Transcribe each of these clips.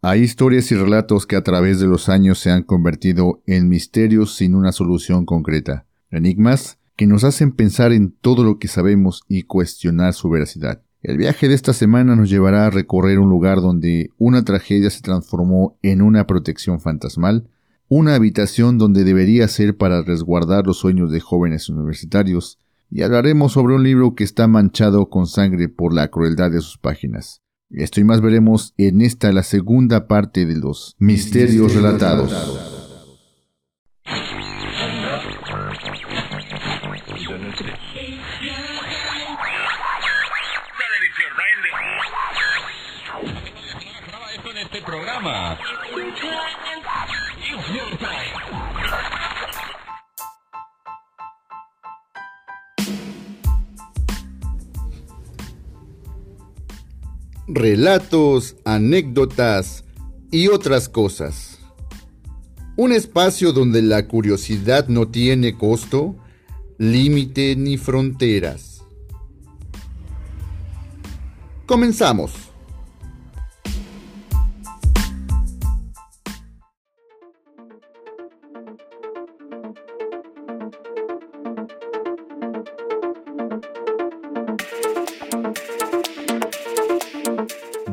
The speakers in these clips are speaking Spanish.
Hay historias y relatos que a través de los años se han convertido en misterios sin una solución concreta, enigmas que nos hacen pensar en todo lo que sabemos y cuestionar su veracidad. El viaje de esta semana nos llevará a recorrer un lugar donde una tragedia se transformó en una protección fantasmal, una habitación donde debería ser para resguardar los sueños de jóvenes universitarios, y hablaremos sobre un libro que está manchado con sangre por la crueldad de sus páginas. Esto y más veremos en esta la segunda parte de los misterios relatados. Relatos, anécdotas y otras cosas. Un espacio donde la curiosidad no tiene costo, límite ni fronteras. Comenzamos.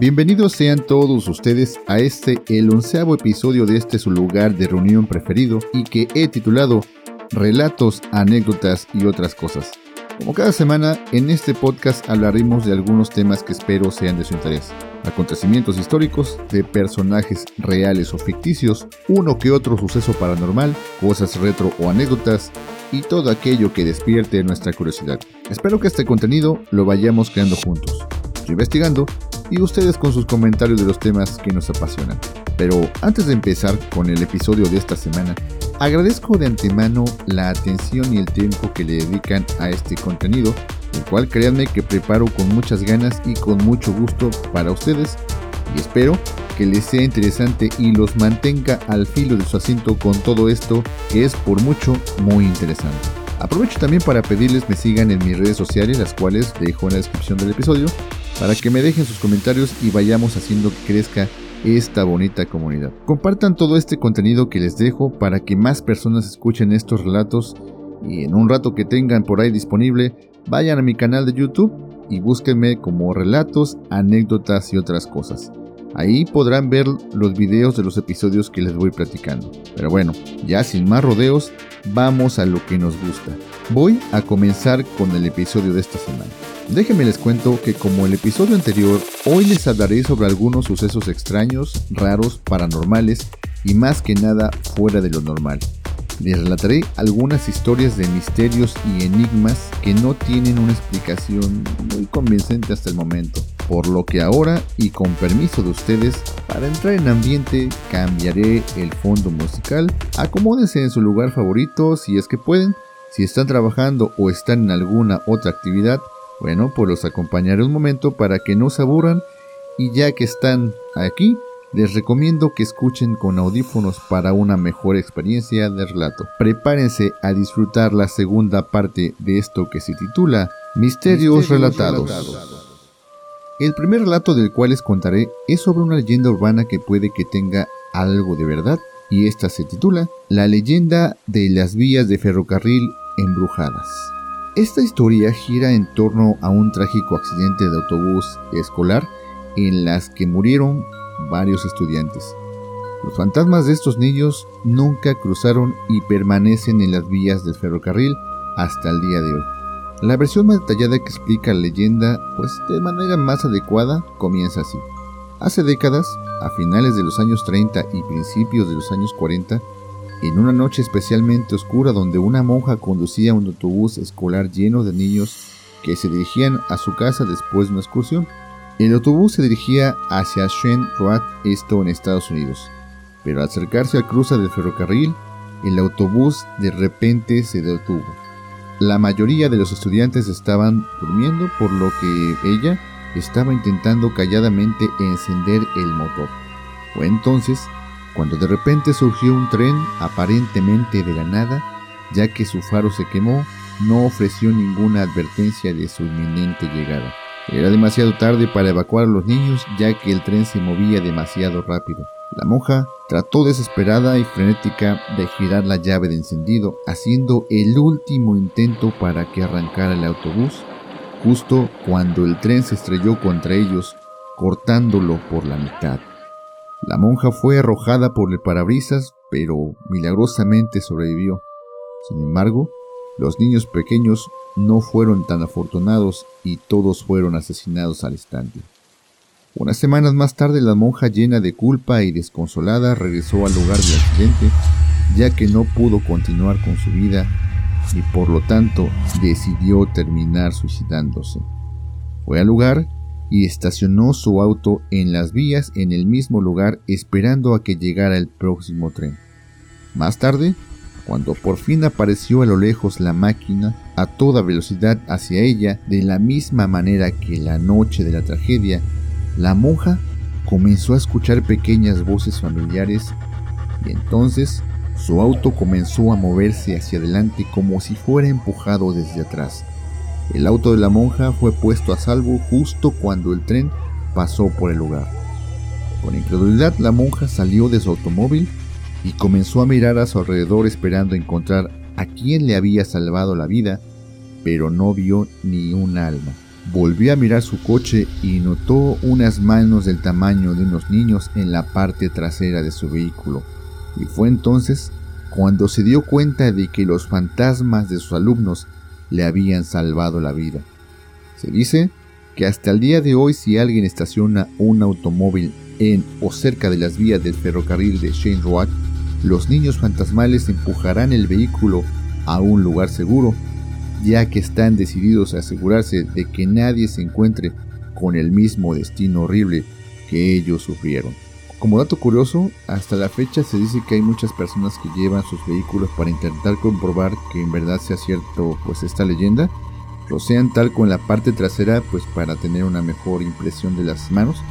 Bienvenidos sean todos ustedes a este, el onceavo episodio de este su lugar de reunión preferido y que he titulado Relatos, anécdotas y otras cosas. Como cada semana, en este podcast hablaremos de algunos temas que espero sean de su interés. Acontecimientos históricos, de personajes reales o ficticios, uno que otro suceso paranormal, cosas retro o anécdotas, y todo aquello que despierte nuestra curiosidad. Espero que este contenido lo vayamos creando juntos. Investigando y ustedes con sus comentarios de los temas que nos apasionan. Pero antes de empezar con el episodio de esta semana, agradezco de antemano la atención y el tiempo que le dedican a este contenido, el cual créanme que preparo con muchas ganas y con mucho gusto para ustedes y espero que les sea interesante y los mantenga al filo de su asiento con todo esto que es por mucho muy interesante. Aprovecho también para pedirles me sigan en mis redes sociales, las cuales dejo en la descripción del episodio, para que me dejen sus comentarios y vayamos haciendo que crezca esta bonita comunidad. Compartan todo este contenido que les dejo para que más personas escuchen estos relatos y en un rato que tengan por ahí disponible, vayan a mi canal de YouTube y búsquenme como relatos, anécdotas y otras cosas. Ahí podrán ver los videos de los episodios que les voy platicando. Pero bueno, ya sin más rodeos, vamos a lo que nos gusta. Voy a comenzar con el episodio de esta semana. Déjenme les cuento que como el episodio anterior, hoy les hablaré sobre algunos sucesos extraños, raros, paranormales y más que nada fuera de lo normal. Les relataré algunas historias de misterios y enigmas que no tienen una explicación muy convincente hasta el momento. Por lo que ahora, y con permiso de ustedes, para entrar en ambiente cambiaré el fondo musical. Acomódense en su lugar favorito si es que pueden. Si están trabajando o están en alguna otra actividad, bueno, pues los acompañaré un momento para que no se aburran y ya que están aquí, les recomiendo que escuchen con audífonos para una mejor experiencia de relato. Prepárense a disfrutar la segunda parte de esto que se titula Misterios, relatados. El primer relato del cual les contaré es sobre una leyenda urbana que puede que tenga algo de verdad y esta se titula La leyenda de las vías de ferrocarril embrujadas. Esta historia gira en torno a un trágico accidente de autobús escolar en las que murieron varios estudiantes. Los fantasmas de estos niños nunca cruzaron y permanecen en las vías del ferrocarril hasta el día de hoy. La versión más detallada que explica la leyenda, pues de manera más adecuada, comienza así. Hace décadas, a finales de los años 30 y principios de los años 40, en una noche especialmente oscura donde una monja conducía un autobús escolar lleno de niños que se dirigían a su casa después de una excursión, el autobús se dirigía hacia Shen Road, esto en Estados Unidos. Pero al acercarse al cruce del ferrocarril, el autobús de repente se detuvo. La mayoría de los estudiantes estaban durmiendo, por lo que ella estaba intentando calladamente encender el motor. Fue entonces cuando de repente surgió un tren aparentemente de la nada, ya que su faro se quemó, no ofreció ninguna advertencia de su inminente llegada. Era demasiado tarde para evacuar a los niños ya que el tren se movía demasiado rápido. La monja trató desesperada y frenética de girar la llave de encendido, haciendo el último intento para que arrancara el autobús, justo cuando el tren se estrelló contra ellos, cortándolo por la mitad. La monja fue arrojada por el parabrisas, pero milagrosamente sobrevivió. Sin embargo, los niños pequeños no fueron tan afortunados y todos fueron asesinados al instante. Unas semanas más tarde la monja llena de culpa y desconsolada regresó al lugar del accidente ya que no pudo continuar con su vida y por lo tanto decidió terminar suicidándose. Fue al lugar y estacionó su auto en las vías en el mismo lugar esperando a que llegara el próximo tren. Más tarde, cuando por fin apareció a lo lejos la máquina a toda velocidad hacia ella de la misma manera que la noche de la tragedia, la monja comenzó a escuchar pequeñas voces familiares y entonces su auto comenzó a moverse hacia adelante como si fuera empujado desde atrás. El auto de la monja fue puesto a salvo justo cuando el tren pasó por el lugar. Con incredulidad la monja salió de su automóvil y comenzó a mirar a su alrededor esperando encontrar a quien le había salvado la vida, pero no vio ni un alma. Volvió a mirar su coche y notó unas manos del tamaño de unos niños en la parte trasera de su vehículo. Y fue entonces cuando se dio cuenta de que los fantasmas de sus alumnos le habían salvado la vida. Se dice que hasta el día de hoy si alguien estaciona un automóvil en o cerca de las vías del ferrocarril de Shane Road, los niños fantasmales empujarán el vehículo a un lugar seguro ya que están decididos a asegurarse de que nadie se encuentre con el mismo destino horrible que ellos sufrieron. Como dato curioso, hasta la fecha se dice que hay muchas personas que llevan sus vehículos para intentar comprobar que en verdad sea cierto pues esta leyenda, lo sean tal con la parte trasera pues para tener una mejor impresión de las manos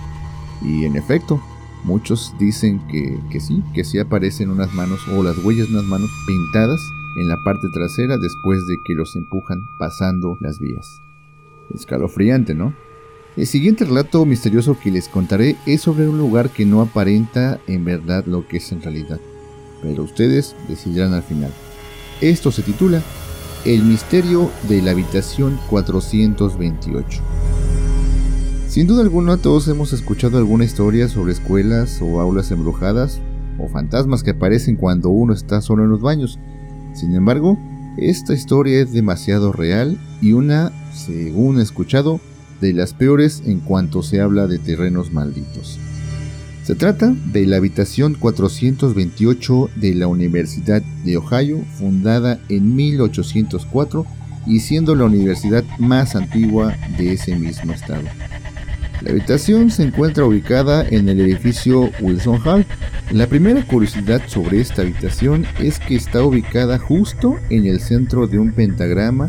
y en efecto muchos dicen que, que sí, que sí aparecen unas manos o las huellas de unas manos pintadas en la parte trasera después de que los empujan pasando las vías. Escalofriante, ¿no? El siguiente relato misterioso que les contaré es sobre un lugar que no aparenta en verdad lo que es en realidad, pero ustedes decidirán al final. Esto se titula El misterio de la habitación 428. Sin duda alguna todos hemos escuchado alguna historia sobre escuelas o aulas embrujadas o fantasmas que aparecen cuando uno está solo en los baños, sin embargo, esta historia es demasiado real y una, según he escuchado, de las peores en cuanto se habla de terrenos malditos. Se trata de la habitación 428 de la Universidad de Ohio, fundada en 1804 y siendo la universidad más antigua de ese mismo estado. La habitación se encuentra ubicada en el edificio Wilson Hall. La primera curiosidad sobre esta habitación es que está ubicada justo en el centro de un pentagrama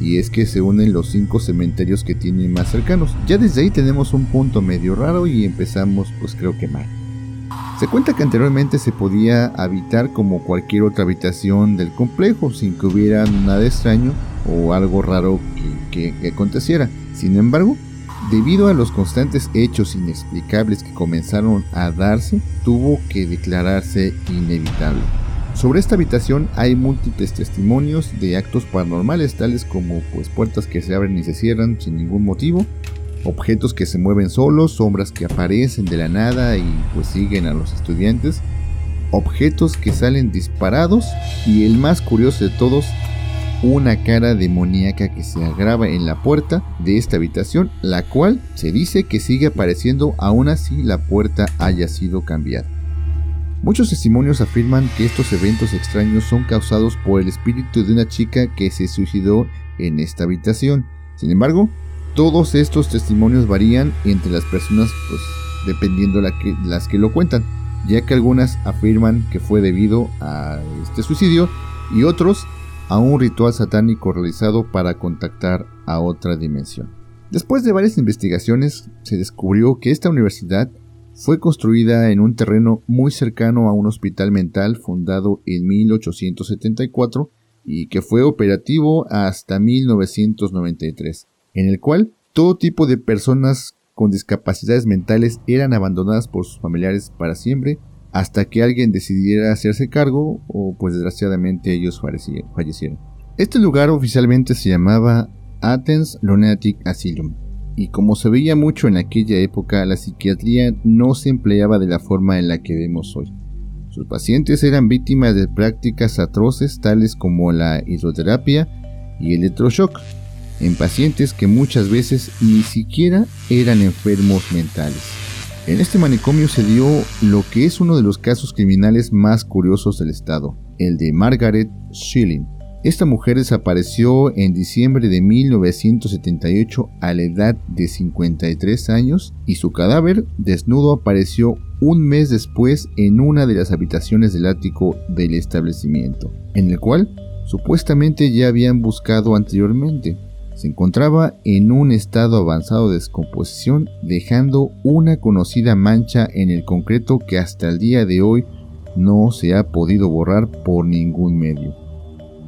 y es que se unen los cinco cementerios que tienen más cercanos. Ya desde ahí tenemos un punto medio raro y empezamos pues creo que mal. Se cuenta que anteriormente se podía habitar como cualquier otra habitación del complejo sin que hubiera nada extraño o algo raro que, que aconteciera. Sin embargo, Debido a los constantes hechos inexplicables que comenzaron a darse, tuvo que declararse inevitable. Sobre esta habitación hay múltiples testimonios de actos paranormales tales como pues puertas que se abren y se cierran sin ningún motivo, objetos que se mueven solos, sombras que aparecen de la nada y pues siguen a los estudiantes, objetos que salen disparados y el más curioso de todos, una cara demoníaca que se agrava en la puerta de esta habitación, la cual se dice que sigue apareciendo aún así la puerta haya sido cambiada. Muchos testimonios afirman que estos eventos extraños son causados por el espíritu de una chica que se suicidó en esta habitación. Sin embargo, todos estos testimonios varían entre las personas, pues dependiendo la que, las que lo cuentan, ya que algunas afirman que fue debido a este suicidio y otros a un ritual satánico realizado para contactar a otra dimensión. Después de varias investigaciones, se descubrió que esta universidad fue construida en un terreno muy cercano a un hospital mental fundado en 1874 y que fue operativo hasta 1993, en el cual todo tipo de personas con discapacidades mentales eran abandonadas por sus familiares para siempre hasta que alguien decidiera hacerse cargo o pues desgraciadamente ellos fallecieron. Este lugar oficialmente se llamaba Athens Lunatic Asylum y como se veía mucho en aquella época la psiquiatría no se empleaba de la forma en la que vemos hoy. Sus pacientes eran víctimas de prácticas atroces tales como la hidroterapia y el electroshock, en pacientes que muchas veces ni siquiera eran enfermos mentales. En este manicomio se dio lo que es uno de los casos criminales más curiosos del estado, el de Margaret Schilling. Esta mujer desapareció en diciembre de 1978 a la edad de 53 años y su cadáver desnudo apareció un mes después en una de las habitaciones del ático del establecimiento, en el cual supuestamente ya habían buscado anteriormente. Se encontraba en un estado avanzado de descomposición, dejando una conocida mancha en el concreto que hasta el día de hoy no se ha podido borrar por ningún medio.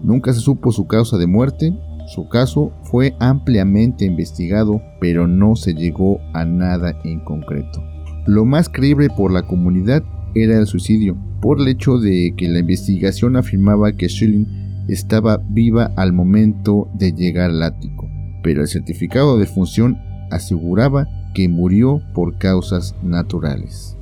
Nunca se supo su causa de muerte, su caso fue ampliamente investigado, pero no se llegó a nada en concreto. Lo más creíble por la comunidad era el suicidio, por el hecho de que la investigación afirmaba que Schilling estaba viva al momento de llegar al ático, pero el certificado de función aseguraba que murió por causas naturales.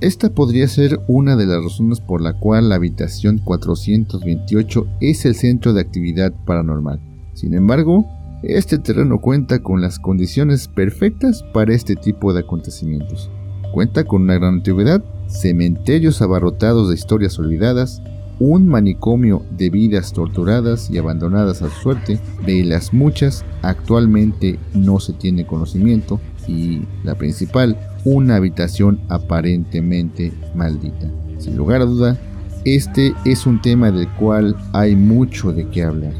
Esta podría ser una de las razones por la cual la habitación 428 es el centro de actividad paranormal. Sin embargo, este terreno cuenta con las condiciones perfectas para este tipo de acontecimientos. Cuenta con una gran antigüedad, cementerios abarrotados de historias olvidadas, un manicomio de vidas torturadas y abandonadas a su suerte, de las muchas actualmente no se tiene conocimiento, y la principal, una habitación aparentemente maldita. Sin lugar a duda, este es un tema del cual hay mucho de qué hablar.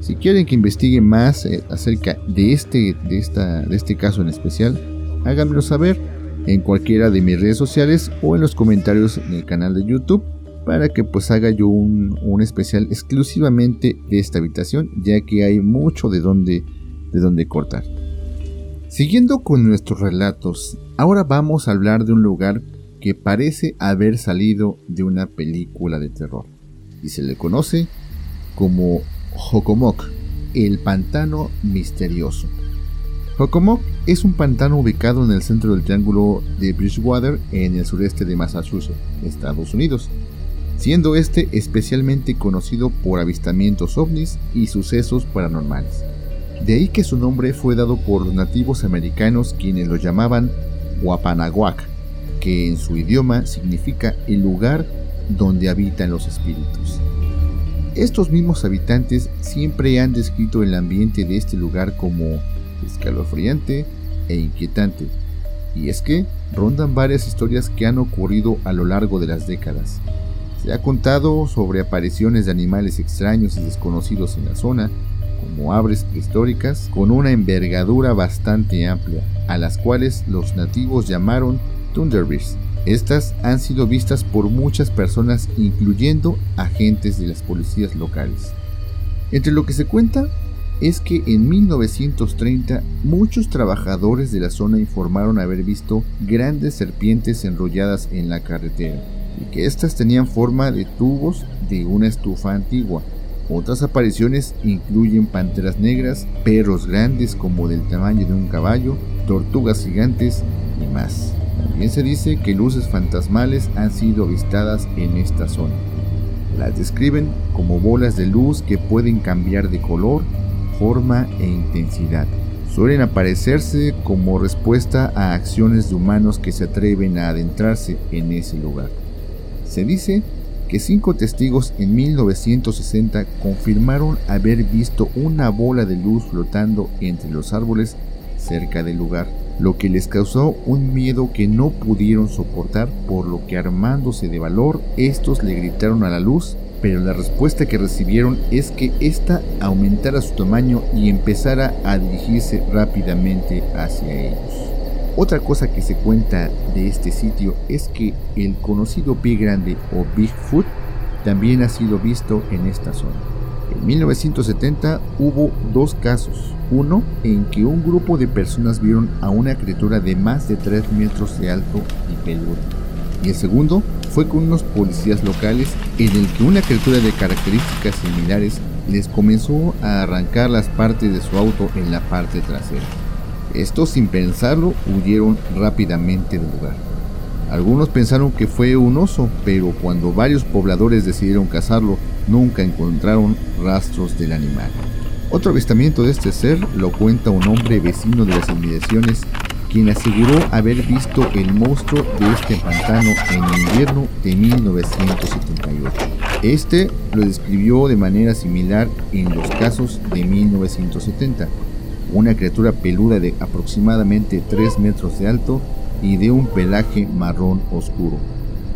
Si quieren que investigue más eh, acerca de este, de, esta, de este caso en especial, háganmelo saber en cualquiera de mis redes sociales o en los comentarios en el canal de YouTube para que pues haga yo un, especial exclusivamente de esta habitación ya que hay mucho de donde, de donde cortar. Siguiendo con nuestros relatos, ahora vamos a hablar de un lugar que parece haber salido de una película de terror y se le conoce como Jokomok, el pantano misterioso. Hockomock es un pantano ubicado en el centro del triángulo de Bridgewater en el sureste de Massachusetts, Estados Unidos, siendo este especialmente conocido por avistamientos ovnis y sucesos paranormales. De ahí que su nombre fue dado por los nativos americanos quienes lo llamaban Wapanaguac, que en su idioma significa el lugar donde habitan los espíritus. Estos mismos habitantes siempre han descrito el ambiente de este lugar como escalofriante e inquietante. Y es que rondan varias historias que han ocurrido a lo largo de las décadas. Se ha contado sobre apariciones de animales extraños y desconocidos en la zona, como aves prehistóricas con una envergadura bastante amplia, a las cuales los nativos llamaron Thunderbears. Estas han sido vistas por muchas personas, incluyendo agentes de las policías locales. Entre lo que se cuenta es que en 1930 muchos trabajadores de la zona informaron haber visto grandes serpientes enrolladas en la carretera y que éstas tenían forma de tubos de una estufa antigua. Otras apariciones incluyen panteras negras, perros grandes como del tamaño de un caballo, tortugas gigantes y más. También se dice que luces fantasmales han sido avistadas en esta zona. Las describen como bolas de luz que pueden cambiar de color forma e intensidad. Suelen aparecerse como respuesta a acciones de humanos que se atreven a adentrarse en ese lugar. Se dice que cinco testigos en 1960 confirmaron haber visto una bola de luz flotando entre los árboles cerca del lugar, lo que les causó un miedo que no pudieron soportar, por lo que armándose de valor, estos le gritaron a la luz pero la respuesta que recibieron es que ésta aumentara su tamaño y empezara a dirigirse rápidamente hacia ellos. Otra cosa que se cuenta de este sitio es que el conocido pie grande o Bigfoot también ha sido visto en esta zona. En 1970 hubo dos casos. Uno en que un grupo de personas vieron a una criatura de más de 3 metros de alto y peluda. Y el segundo fue con unos policías locales en el que una criatura de características similares les comenzó a arrancar las partes de su auto en la parte trasera. Estos sin pensarlo huyeron rápidamente del lugar. Algunos pensaron que fue un oso, pero cuando varios pobladores decidieron cazarlo, nunca encontraron rastros del animal. Otro avistamiento de este ser lo cuenta un hombre vecino de las inmediaciones, quien aseguró haber visto el monstruo de este pantano en invierno de 1978. Este lo describió de manera similar en los casos de 1970. Una criatura peluda de aproximadamente 3 metros de alto y de un pelaje marrón oscuro.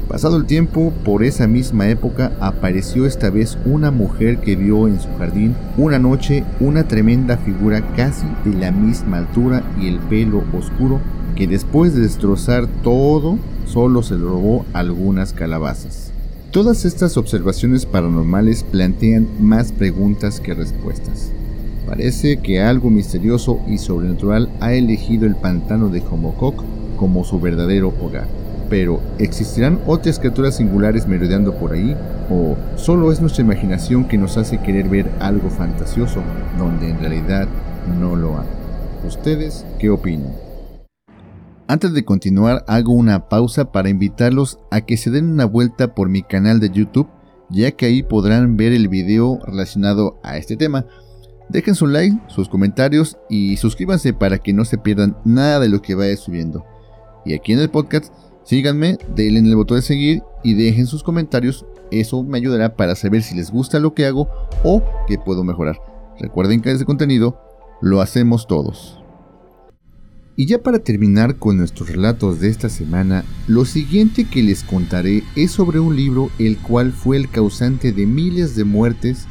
Pasado el tiempo, por esa misma época apareció esta vez una mujer que vio en su jardín una noche una tremenda figura casi de la misma altura y el pelo oscuro que después de destrozar todo solo se robó algunas calabazas. Todas estas observaciones paranormales plantean más preguntas que respuestas. Parece que algo misterioso y sobrenatural ha elegido el pantano de Homococ como su verdadero hogar. Pero, ¿existirán otras criaturas singulares merodeando por ahí? ¿O solo es nuestra imaginación que nos hace querer ver algo fantasioso donde en realidad no lo hay? ¿Ustedes qué opinan? Antes de continuar, hago una pausa para invitarlos a que se den una vuelta por mi canal de YouTube, ya que ahí podrán ver el video relacionado a este tema. Dejen su like, sus comentarios y suscríbanse para que no se pierdan nada de lo que vaya subiendo. Y aquí en el podcast, síganme, denle en el botón de seguir y dejen sus comentarios. Eso me ayudará para saber si les gusta lo que hago o qué puedo mejorar. Recuerden que ese contenido lo hacemos todos. Y ya para terminar con nuestros relatos de esta semana, lo siguiente que les contaré es sobre un libro el cual fue el causante de miles de muertes,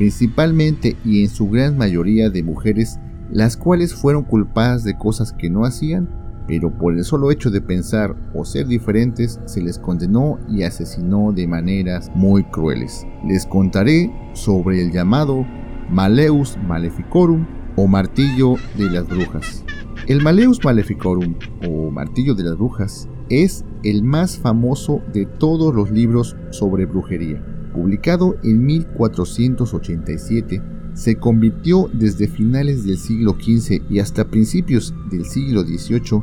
principalmente y en su gran mayoría de mujeres, las cuales fueron culpadas de cosas que no hacían, pero por el solo hecho de pensar o ser diferentes se les condenó y asesinó de maneras muy crueles. Les contaré sobre el llamado Maleus Maleficorum o martillo de las brujas. El Maleus Maleficorum, o Martillo de las Brujas, es el más famoso de todos los libros sobre brujería. Publicado en 1487, se convirtió desde finales del siglo XV y hasta principios del siglo XVIII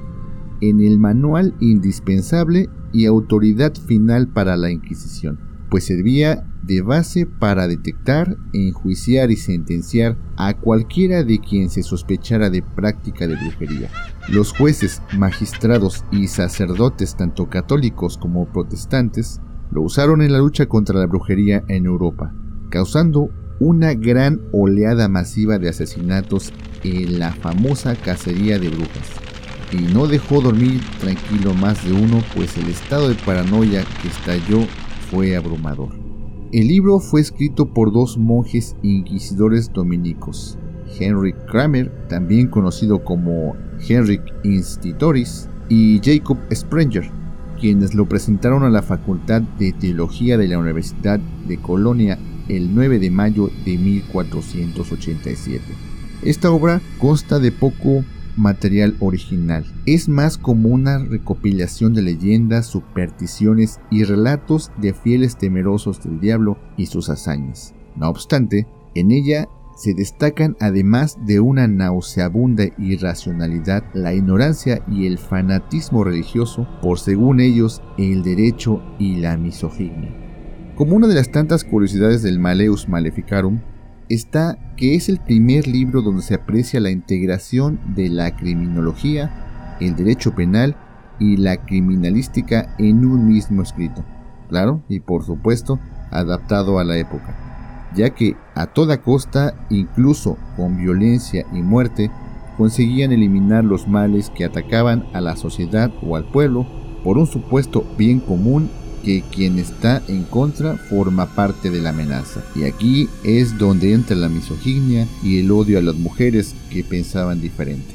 en el manual indispensable y autoridad final para la Inquisición pues servía de base para detectar, enjuiciar y sentenciar a cualquiera de quien se sospechara de práctica de brujería. Los jueces, magistrados y sacerdotes, tanto católicos como protestantes, lo usaron en la lucha contra la brujería en Europa, causando una gran oleada masiva de asesinatos en la famosa cacería de brujas. Y no dejó dormir tranquilo más de uno, pues el estado de paranoia que estalló fue abrumador. El libro fue escrito por dos monjes inquisidores dominicos, Henrik Kramer, también conocido como Henrik Institoris, y Jacob Sprenger, quienes lo presentaron a la Facultad de Teología de la Universidad de Colonia el 9 de mayo de 1487. Esta obra consta de poco material original. Es más como una recopilación de leyendas, supersticiones y relatos de fieles temerosos del diablo y sus hazañas. No obstante, en ella se destacan además de una nauseabunda irracionalidad, la ignorancia y el fanatismo religioso por según ellos el derecho y la misoginia. Como una de las tantas curiosidades del Maleus Maleficarum, está que es el primer libro donde se aprecia la integración de la criminología, el derecho penal y la criminalística en un mismo escrito. Claro, y por supuesto, adaptado a la época, ya que a toda costa, incluso con violencia y muerte, conseguían eliminar los males que atacaban a la sociedad o al pueblo por un supuesto bien común que quien está en contra forma parte de la amenaza. Y aquí es donde entra la misoginia y el odio a las mujeres que pensaban diferente.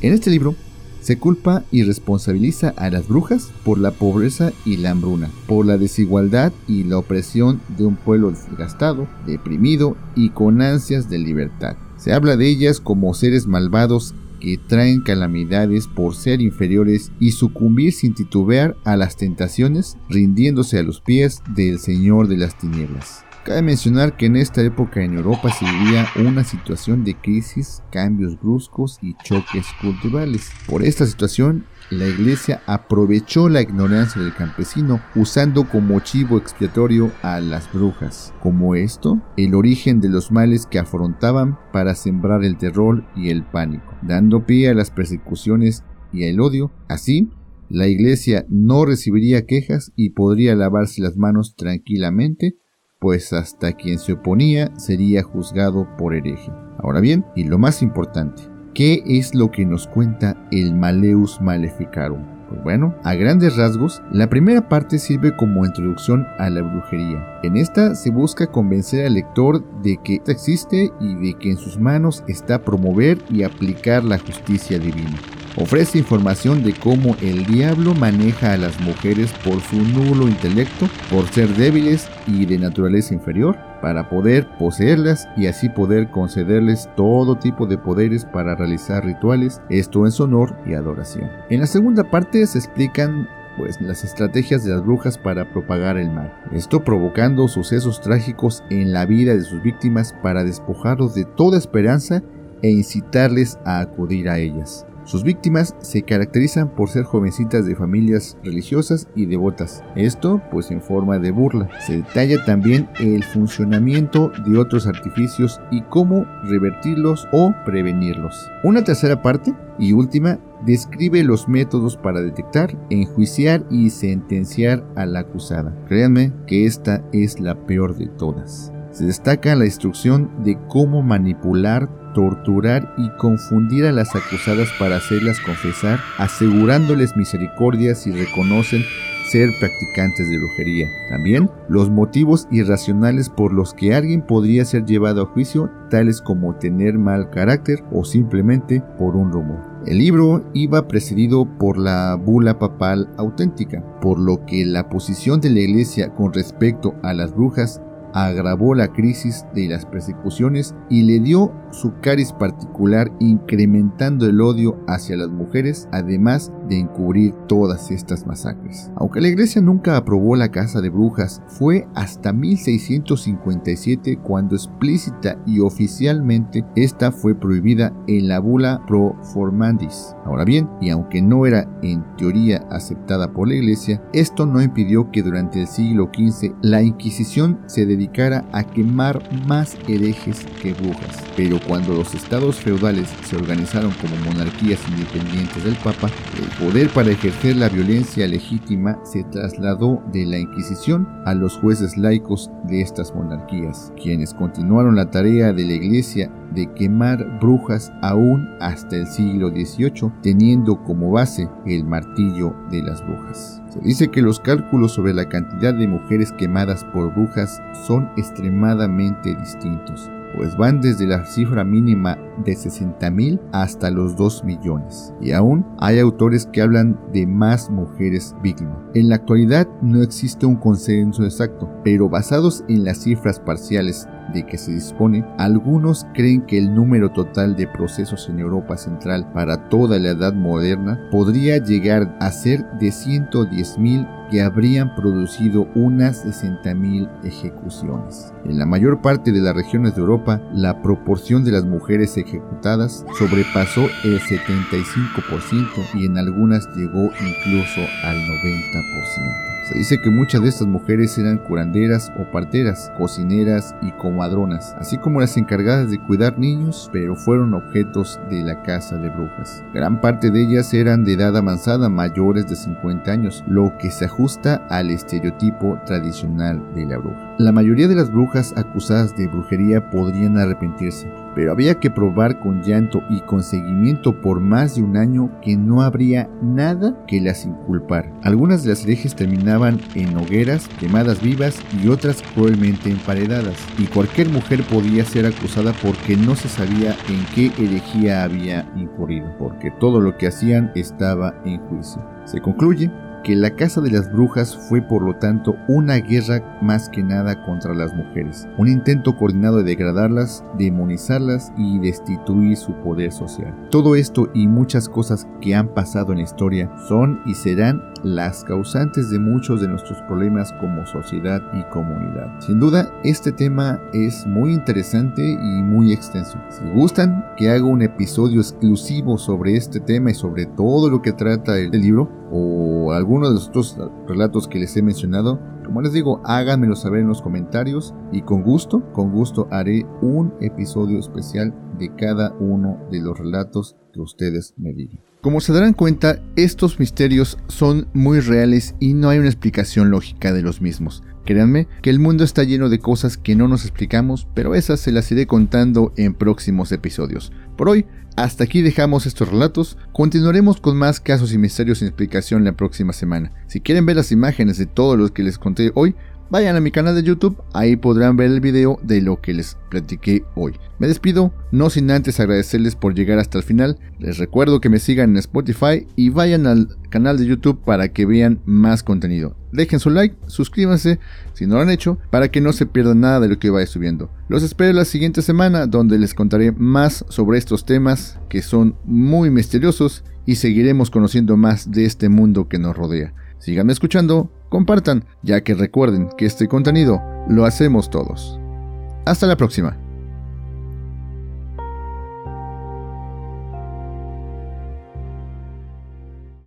En este libro Se culpa y responsabiliza a las brujas por la pobreza y la hambruna, por la desigualdad y la opresión de un pueblo desgastado, deprimido y con ansias de libertad. Se habla de ellas como seres malvados que traen calamidades por ser inferiores y sucumbir sin titubear a las tentaciones, rindiéndose a los pies del Señor de las tinieblas. Cabe mencionar que en esta época en Europa se vivía una situación de crisis, cambios bruscos y choques culturales. Por esta situación, la iglesia aprovechó la ignorancia del campesino usando como chivo expiatorio a las brujas. Como esto, el origen de los males que afrontaban para sembrar el terror y el pánico, dando pie a las persecuciones y al odio. Así, la iglesia no recibiría quejas y podría lavarse las manos tranquilamente, pues hasta quien se oponía sería juzgado por hereje. Ahora bien, y lo más importante, ¿Qué es lo que nos cuenta el Maleus Maleficarum? Pues bueno, a grandes rasgos, la primera parte sirve como introducción a la brujería. En esta se busca convencer al lector de que existe y de que en sus manos está promover y aplicar la justicia divina. Ofrece información de cómo el diablo maneja a las mujeres por su nulo intelecto, por ser débiles y de naturaleza inferior, para poder poseerlas y así poder concederles todo tipo de poderes para realizar rituales, esto en su honor y adoración. En la segunda parte se explican pues las estrategias de las brujas para propagar el mal. Esto provocando sucesos trágicos en la vida de sus víctimas para despojarlos de toda esperanza e incitarles a acudir a ellas. Sus víctimas se caracterizan por ser jovencitas de familias religiosas y devotas, esto pues en forma de burla. Se detalla también el funcionamiento de otros artificios y cómo revertirlos o prevenirlos. Una tercera parte y última describe los métodos para detectar, enjuiciar y sentenciar a la acusada. Créanme que esta es la peor de todas. Se destaca la instrucción de cómo manipular torturar y confundir a las acusadas para hacerlas confesar, asegurándoles misericordia si reconocen ser practicantes de brujería. También los motivos irracionales por los que alguien podría ser llevado a juicio, tales como tener mal carácter o simplemente por un rumor. El libro iba precedido por la bula papal auténtica, por lo que la posición de la iglesia con respecto a las brujas agravó la crisis de las persecuciones y le dio su cariz particular incrementando el odio hacia las mujeres, además de encubrir todas estas masacres. Aunque la iglesia nunca aprobó la casa de brujas, fue hasta 1657 cuando explícita y oficialmente esta fue prohibida en la bula Pro Formandis. Ahora bien, y aunque no era en teoría aceptada por la iglesia, esto no impidió que durante el siglo XV la Inquisición se dedicara a quemar más herejes que brujas. Pero cuando los estados feudales se organizaron como monarquías independientes del Papa, el poder para ejercer la violencia legítima se trasladó de la Inquisición a los jueces laicos de estas monarquías, quienes continuaron la tarea de la Iglesia de quemar brujas aún hasta el siglo XVIII, teniendo como base el martillo de las brujas. Se dice que los cálculos sobre la cantidad de mujeres quemadas por brujas son extremadamente distintos pues van desde la cifra mínima de 60.000 hasta los 2 millones. Y aún hay autores que hablan de más mujeres víctimas. En la actualidad no existe un consenso exacto, pero basados en las cifras parciales de que se dispone, algunos creen que el número total de procesos en Europa Central para toda la edad moderna podría llegar a ser de 110.000 que habrían producido unas 60.000 ejecuciones. En la mayor parte de las regiones de Europa, la proporción de las mujeres ejecutadas sobrepasó el 75% y en algunas llegó incluso al 90%. Se dice que muchas de estas mujeres eran curanderas o parteras, cocineras y comadronas, así como las encargadas de cuidar niños, pero fueron objetos de la casa de brujas. Gran parte de ellas eran de edad avanzada, mayores de 50 años, lo que se ajusta al estereotipo tradicional de la bruja. La mayoría de las brujas acusadas de brujería podrían arrepentirse, pero había que probar con llanto y con seguimiento por más de un año que no habría nada que las inculpar. Algunas de las herejes terminaban en hogueras, quemadas vivas y otras cruelmente emparedadas, y cualquier mujer podía ser acusada porque no se sabía en qué herejía había incurrido, porque todo lo que hacían estaba en juicio. Se concluye que la Casa de las Brujas fue por lo tanto una guerra más que nada contra las mujeres, un intento coordinado de degradarlas, demonizarlas y destituir su poder social. Todo esto y muchas cosas que han pasado en la historia son y serán las causantes de muchos de nuestros problemas como sociedad y comunidad. Sin duda, este tema es muy interesante y muy extenso. Si gustan que haga un episodio exclusivo sobre este tema y sobre todo lo que trata el libro, o alguno de los otros relatos que les he mencionado, como les digo, háganmelo saber en los comentarios y con gusto, con gusto haré un episodio especial de cada uno de los relatos que ustedes me digan. Como se darán cuenta, estos misterios son muy reales y no hay una explicación lógica de los mismos. Créanme que el mundo está lleno de cosas que no nos explicamos, pero esas se las iré contando en próximos episodios. Por hoy, hasta aquí dejamos estos relatos, continuaremos con más casos y misterios sin explicación la próxima semana. Si quieren ver las imágenes de todo lo que les conté hoy, vayan a mi canal de YouTube, ahí podrán ver el video de lo que les platiqué hoy. Me despido, no sin antes agradecerles por llegar hasta el final, les recuerdo que me sigan en Spotify y vayan al canal de YouTube para que vean más contenido. Dejen su like, suscríbanse si no lo han hecho, para que no se pierdan nada de lo que vaya subiendo. Los espero la siguiente semana donde les contaré más sobre estos temas que son muy misteriosos y seguiremos conociendo más de este mundo que nos rodea. Síganme escuchando, compartan, ya que recuerden que este contenido lo hacemos todos. Hasta la próxima.